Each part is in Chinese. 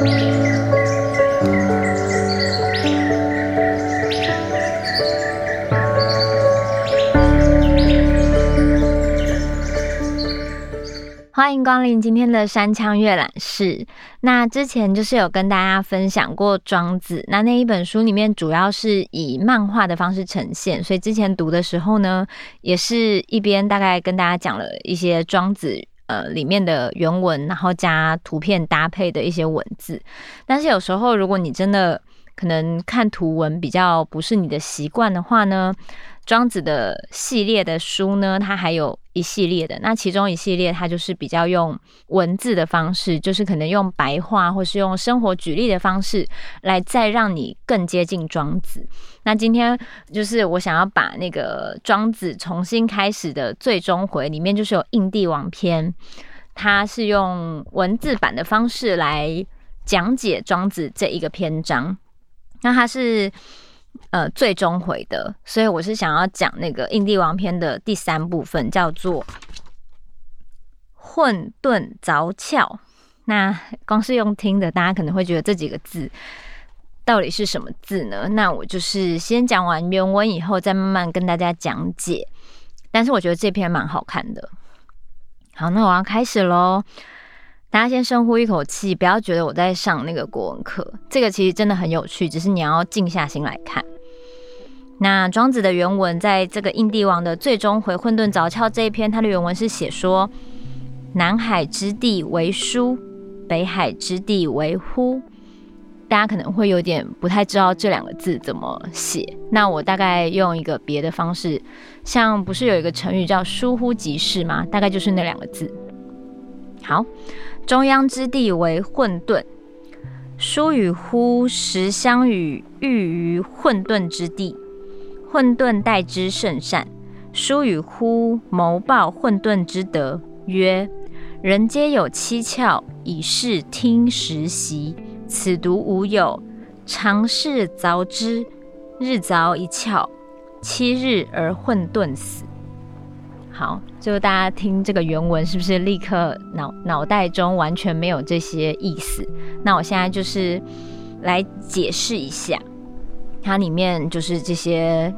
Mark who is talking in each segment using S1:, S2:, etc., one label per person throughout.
S1: 欢迎光临今天的山羌阅览室。那之前就是有跟大家分享过《庄子》，那那一本书里面主要是以漫画的方式呈现，所以之前读的时候呢，也是一边大概跟大家讲了一些《庄子》呃里面的原文，然后加图片搭配的一些文字。但是有时候如果你真的可能看图文比较不是你的习惯的话呢，庄子的系列的书呢，它还有一系列的。那其中一系列，它就是比较用文字的方式，就是可能用白话或是用生活举例的方式，来再让你更接近庄子。那今天就是我想要把那个庄子重新开始的最终回里面，就是有应帝王篇，它是用文字版的方式来讲解庄子这一个篇章。那它是。呃，最终回的，所以我是想要讲那个《印帝王篇》的第三部分，叫做“混沌凿窍”。那 光是用听的，大家可能会觉得这几个字到底是什么字呢？那我就是先讲完原文以后，再慢慢跟大家讲解。但是我觉得这篇蛮好看的。好，那我要开始喽。大家先深呼一口气，不要觉得我在上那个国文课。这个其实真的很有趣，只是你要静下心来看。那庄子的原文，在这个应帝王的最终回混沌凿窍这一篇，它的原文是写说：南海之地为书，北海之地为乎。大家可能会有点不太知道这两个字怎么写。那我大概用一个别的方式，像不是有一个成语叫疏忽即逝吗？大概就是那两个字。好。中央之地为混沌，书与乎实相与寓于混沌之地，混沌待之甚善。书与乎谋报混沌之德，曰：人皆有七窍，以视听实习。此独无有，常试凿之，日凿一窍，七日而混沌死。好，就大家听这个原文，是不是立刻脑脑袋中完全没有这些意思？那我现在就是来解释一下，它里面就是这些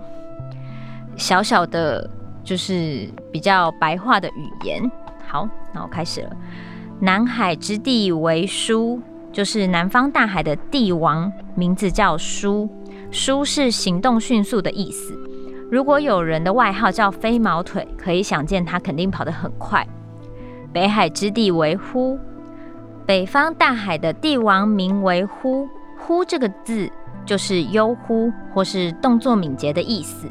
S1: 小小的，就是比较白话的语言。好，那我开始了。南海之地为书，就是南方大海的帝王，名字叫书。书是行动迅速的意思。如果有人的外号叫飞毛腿，可以想见他肯定跑得很快。北海之地为乎，北方大海的帝王名为乎。乎这个字就是悠忽或是动作敏捷的意思。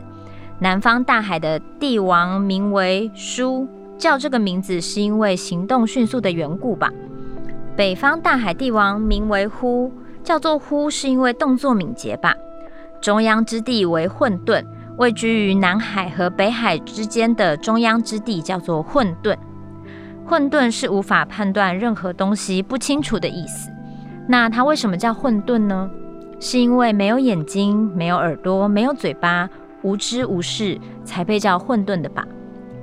S1: 南方大海的帝王名为舒，叫这个名字是因为行动迅速的缘故吧？北方大海帝王名为乎，叫做乎是因为动作敏捷吧？中央之地为混沌。位居于南海和北海之间的中央之地叫做混沌。混沌是无法判断任何东西不清楚的意思。那它为什么叫混沌呢？是因为没有眼睛、没有耳朵、没有嘴巴，无知无识，才被叫混沌的吧？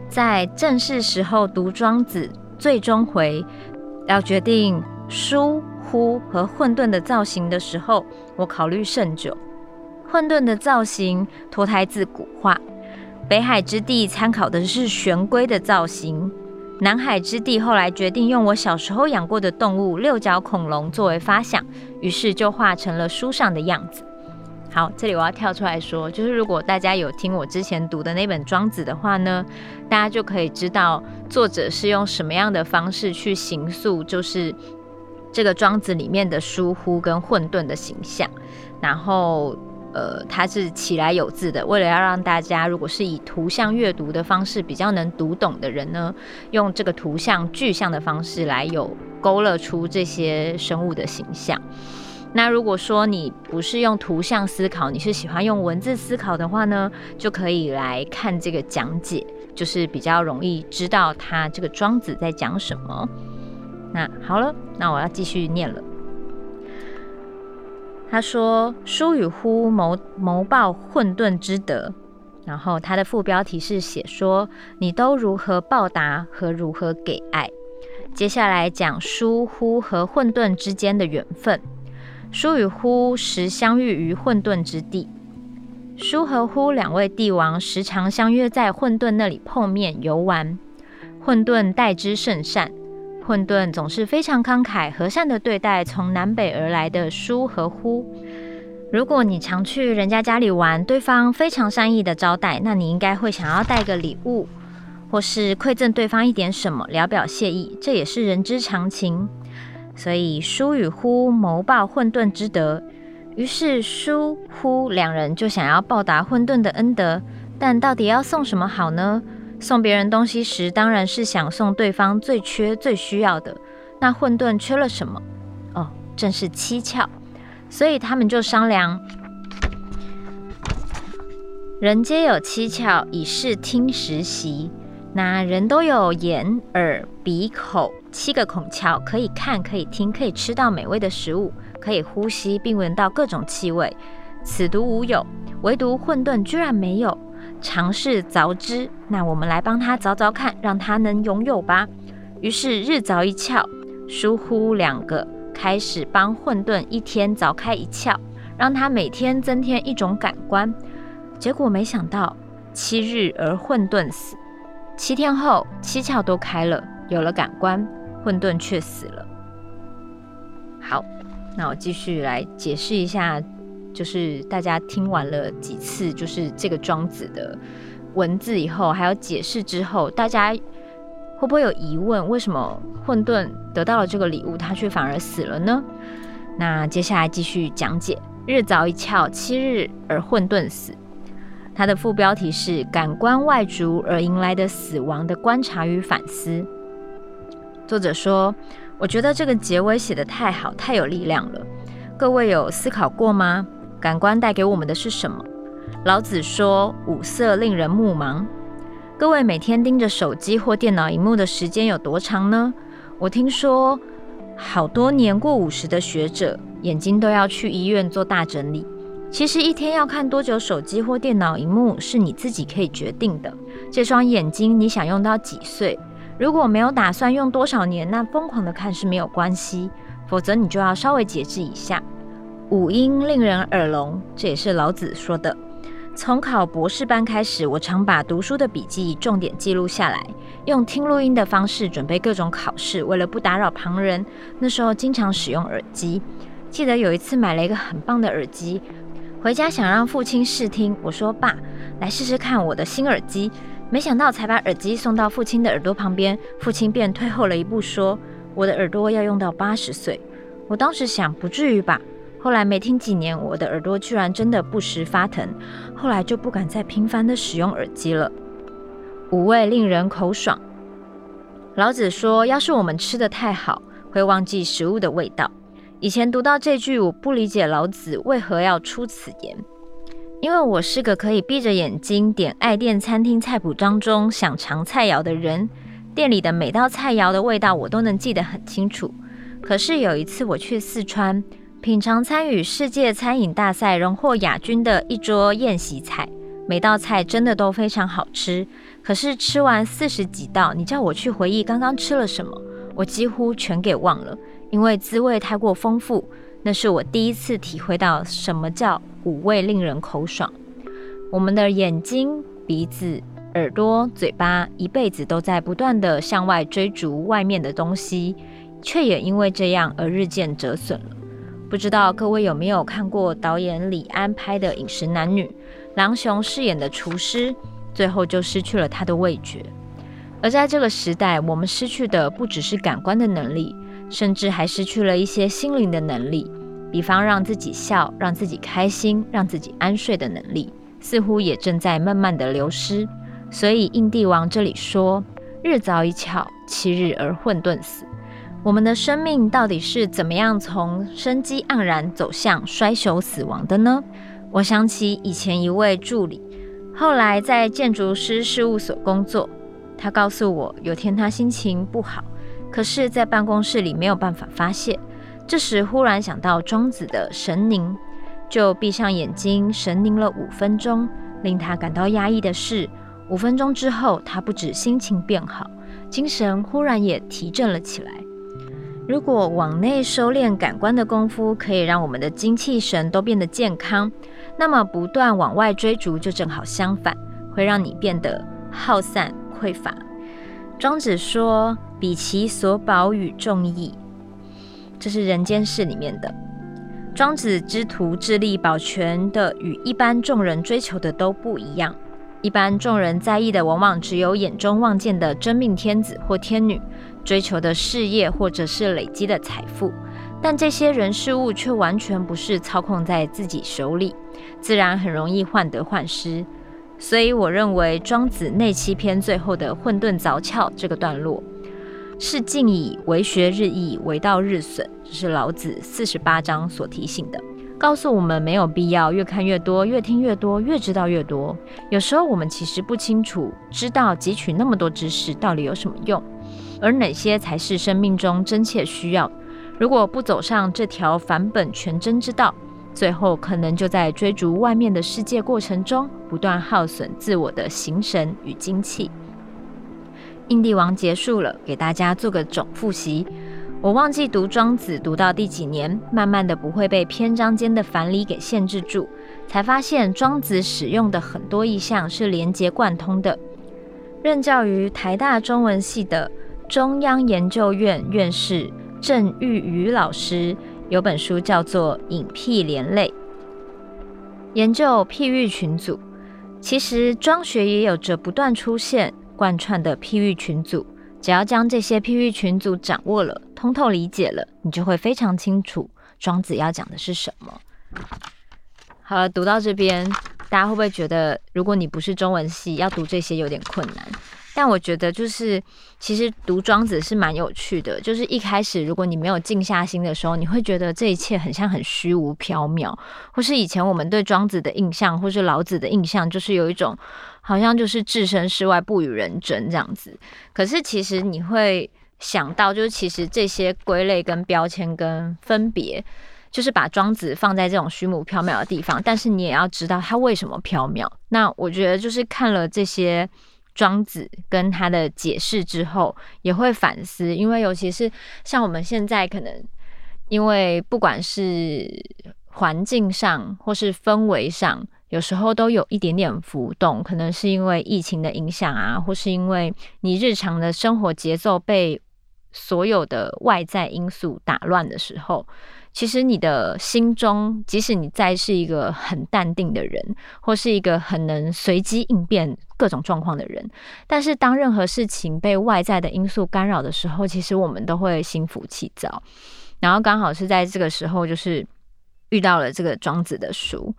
S1: 在正式时候读庄子最终回，要决定书、乎和混沌的造型的时候，我考虑甚久。混沌的造型脱胎自古话，北海之地参考的是玄龟的造型，南海之地后来决定用我小时候养过的动物六角恐龙作为发想，于是就画成了书上的样子。好，这里我要跳出来说，就是如果大家有听我之前读的那本《庄子》的话呢，大家就可以知道作者是用什么样的方式去形塑，就是这个《庄子》里面的疏忽跟混沌的形象，然后。呃，它是起来有字的，为了要让大家如果是以图像阅读的方式比较能读懂的人呢，用这个图像具象的方式来有勾勒出这些生物的形象。那如果说你不是用图像思考，你是喜欢用文字思考的话呢，就可以来看这个讲解，就是比较容易知道他这个庄子在讲什么。那好了，那我要继续念了。他说：“书与乎谋谋报混沌之德。”然后他的副标题是写说：“你都如何报答和如何给爱？接下来讲书乎和混沌之间的缘分。书与乎时相遇于混沌之地。书和乎两位帝王时常相约在混沌那里碰面游玩，混沌待之甚善。混沌总是非常慷慨和善地对待从南北而来的书和呼。如果你常去人家家里玩，对方非常善意的招待，那你应该会想要带个礼物，或是馈赠对方一点什么，聊表谢意，这也是人之常情。所以书与呼谋报混沌之德。于是书呼两人就想要报答混沌的恩德，但到底要送什么好呢？送别人东西时，当然是想送对方最缺、最需要的。那混沌缺了什么？哦，正是七窍。所以他们就商量：人皆有七窍，以视听食习。那人都有眼、耳、鼻、口七个孔窍，可以看、可以听、可以吃到美味的食物。可以呼吸并闻到各种气味，此独无有，唯独混沌居然没有。尝试凿之，那我们来帮他凿凿看，让他能拥有吧。于是日凿一窍，疏忽两个开始帮混沌一天凿开一窍，让他每天增添一种感官。结果没想到七日而混沌死，七天后七窍都开了，有了感官，混沌却死了。好。那我继续来解释一下，就是大家听完了几次，就是这个庄子的文字以后，还有解释之后，大家会不会有疑问？为什么混沌得到了这个礼物，他却反而死了呢？那接下来继续讲解：日凿一窍，七日而混沌死。它的副标题是“感官外逐而迎来的死亡的观察与反思”。作者说。我觉得这个结尾写得太好，太有力量了。各位有思考过吗？感官带给我们的是什么？老子说：“五色令人目盲。”各位每天盯着手机或电脑荧幕的时间有多长呢？我听说好多年过五十的学者眼睛都要去医院做大整理。其实一天要看多久手机或电脑荧幕是你自己可以决定的。这双眼睛你想用到几岁？如果没有打算用多少年，那疯狂的看是没有关系，否则你就要稍微节制一下。五音令人耳聋，这也是老子说的。从考博士班开始，我常把读书的笔记重点记录下来，用听录音的方式准备各种考试。为了不打扰旁人，那时候经常使用耳机。记得有一次买了一个很棒的耳机，回家想让父亲试听，我说：“爸，来试试看我的新耳机。”没想到才把耳机送到父亲的耳朵旁边，父亲便退后了一步，说：“我的耳朵要用到八十岁。”我当时想，不至于吧？后来没听几年，我的耳朵居然真的不时发疼，后来就不敢再频繁地使用耳机了。五味令人口爽。老子说：“要是我们吃得太好，会忘记食物的味道。”以前读到这句，我不理解老子为何要出此言。因为我是个可以闭着眼睛点爱店餐厅菜谱当中想尝菜肴的人，店里的每道菜肴的味道我都能记得很清楚。可是有一次我去四川品尝参与世界餐饮大赛荣获亚军的一桌宴席菜，每道菜真的都非常好吃。可是吃完四十几道，你叫我去回忆刚刚吃了什么，我几乎全给忘了，因为滋味太过丰富。那是我第一次体会到什么叫五味令人口爽。我们的眼睛、鼻子、耳朵、嘴巴，一辈子都在不断地向外追逐外面的东西，却也因为这样而日渐折损了。不知道各位有没有看过导演李安拍的《饮食男女》，郎雄饰演的厨师，最后就失去了他的味觉。而在这个时代，我们失去的不只是感官的能力。甚至还失去了一些心灵的能力，比方让自己笑、让自己开心、让自己安睡的能力，似乎也正在慢慢的流失。所以印帝王这里说：“日凿一窍，七日而混沌死。”我们的生命到底是怎么样从生机盎然走向衰朽死亡的呢？我想起以前一位助理，后来在建筑师事务所工作，他告诉我，有天他心情不好。可是，在办公室里没有办法发泄。这时，忽然想到庄子的神凝，就闭上眼睛神凝了五分钟。令他感到压抑的是，五分钟之后，他不止心情变好，精神忽然也提振了起来。如果往内收敛感官的功夫可以让我们的精气神都变得健康，那么不断往外追逐就正好相反，会让你变得耗散匮乏。庄子说：“彼其所保与众异。”这是《人间世》里面的。庄子之徒致力保全的与一般众人追求的都不一样。一般众人在意的往往只有眼中望见的真命天子或天女。追求的事业或者是累积的财富，但这些人事物却完全不是操控在自己手里，自然很容易患得患失。所以我认为庄子内七篇最后的混沌凿窍这个段落，是近以为学日益，为道日损，这是老子四十八章所提醒的，告诉我们没有必要越看越多，越听越多，越知道越多。有时候我们其实不清楚，知道汲取那么多知识到底有什么用。而哪些才是生命中真切需要？如果不走上这条返本全真之道，最后可能就在追逐外面的世界过程中，不断耗损自我的形神与精气。印帝王结束了，给大家做个总复习。我忘记读庄子读到第几年，慢慢的不会被篇章间的繁理给限制住，才发现庄子使用的很多意象是连结贯通的。任教于台大中文系的。中央研究院院士郑玉宇老师有本书叫做《隐僻连类》，研究譬喻群组。其实庄学也有着不断出现、贯穿的譬喻群组。只要将这些譬喻群组掌握了、通透理解了，你就会非常清楚庄子要讲的是什么。好了，读到这边，大家会不会觉得，如果你不是中文系，要读这些有点困难？但我觉得，就是其实读庄子是蛮有趣的。就是一开始，如果你没有静下心的时候，你会觉得这一切很像很虚无缥缈，或是以前我们对庄子的印象，或是老子的印象，就是有一种好像就是置身事外，不与人争这样子。可是其实你会想到，就是其实这些归类跟标签跟分别，就是把庄子放在这种虚无缥缈的地方。但是你也要知道他为什么缥缈。那我觉得就是看了这些。庄子跟他的解释之后，也会反思，因为尤其是像我们现在可能，因为不管是环境上或是氛围上，有时候都有一点点浮动，可能是因为疫情的影响啊，或是因为你日常的生活节奏被所有的外在因素打乱的时候。其实你的心中，即使你再是一个很淡定的人，或是一个很能随机应变各种状况的人，但是当任何事情被外在的因素干扰的时候，其实我们都会心浮气躁。然后刚好是在这个时候，就是遇到了这个庄子的书，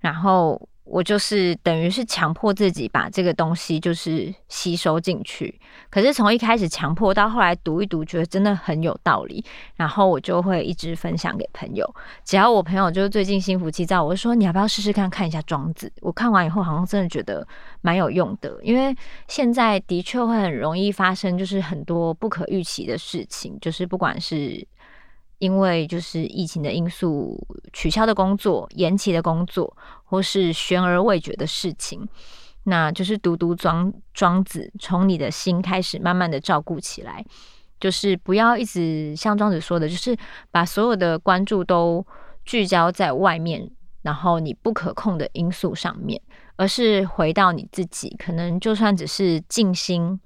S1: 然后。我就是等于是强迫自己把这个东西就是吸收进去，可是从一开始强迫到后来读一读，觉得真的很有道理，然后我就会一直分享给朋友。只要我朋友就是最近心浮气躁，我就说你要不要试试看看一下庄子？我看完以后好像真的觉得蛮有用的，因为现在的确会很容易发生就是很多不可预期的事情，就是不管是。因为就是疫情的因素，取消的工作、延期的工作，或是悬而未决的事情，那就是读读庄庄子，从你的心开始，慢慢的照顾起来，就是不要一直像庄子说的，就是把所有的关注都聚焦在外面，然后你不可控的因素上面，而是回到你自己，可能就算只是静心，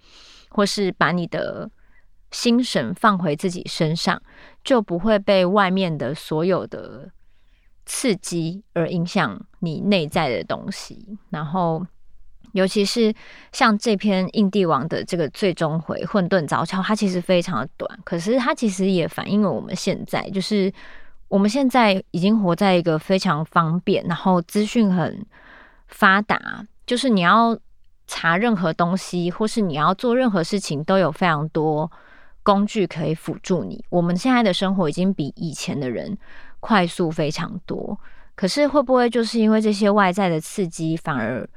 S1: 或是把你的。心神放回自己身上，就不会被外面的所有的刺激而影响你内在的东西。然后，尤其是像这篇印帝王的这个最终回混沌凿窍，它其实非常的短，可是它其实也反映了我们现在，就是我们现在已经活在一个非常方便，然后资讯很发达，就是你要查任何东西，或是你要做任何事情，都有非常多。工具可以辅助你。我们现在的生活已经比以前的人快速非常多，可是会不会就是因为这些外在的刺激，反而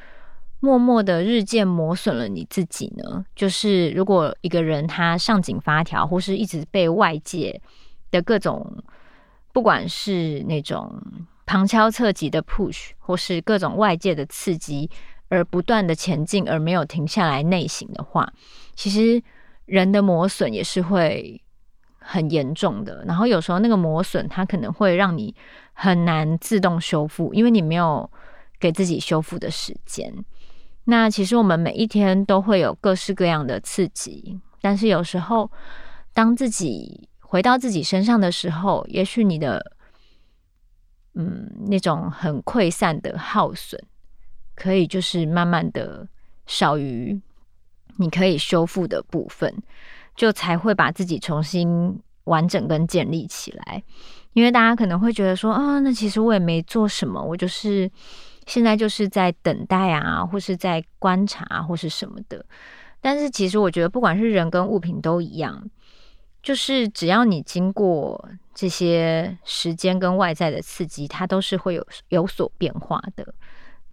S1: 默默的日渐磨损了你自己呢？就是如果一个人他上紧发条，或是一直被外界的各种，不管是那种旁敲侧击的 push，或是各种外界的刺激，而不断的前进，而没有停下来内省的话，其实。人的磨损也是会很严重的。然后有时候那个磨损，它可能会让你很难自动修复，因为你没有给自己修复的时间。那其实我们每一天都会有各式各样的刺激，但是有时候当自己回到自己身上的时候，也许你的嗯那种很溃散的耗损，可以就是慢慢的少于你可以修复的部分，就才会把自己重新完整跟建立起来。因为大家可能会觉得说啊，那其实我也没做什么，我就是。现在就是在等待啊，或是在观察，或是什么的。但是其实我觉得，不管是人跟物品都一样，就是只要你经过这些时间跟外在的刺激，它都是会有有所变化的。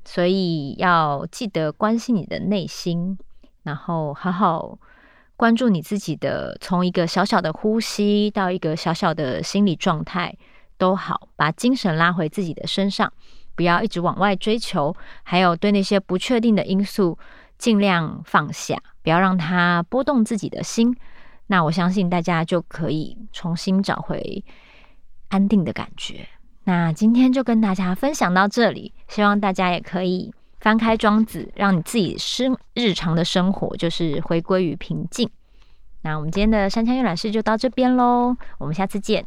S1: 所以要记得关心你的内心，然后好好关注你自己的，从一个小小的呼吸到一个小小的心理状态都好，把精神拉回自己的身上。不要一直往外追求，还有对那些不确定的因素尽量放下，不要让它波动自己的心。那我相信大家就可以重新找回安定的感觉。那今天就跟大家分享到这里，希望大家也可以翻开庄子，让你自己生日常的生活就是回归于平静。那我们今天的山羌阅览室就到这边喽，我们下次见。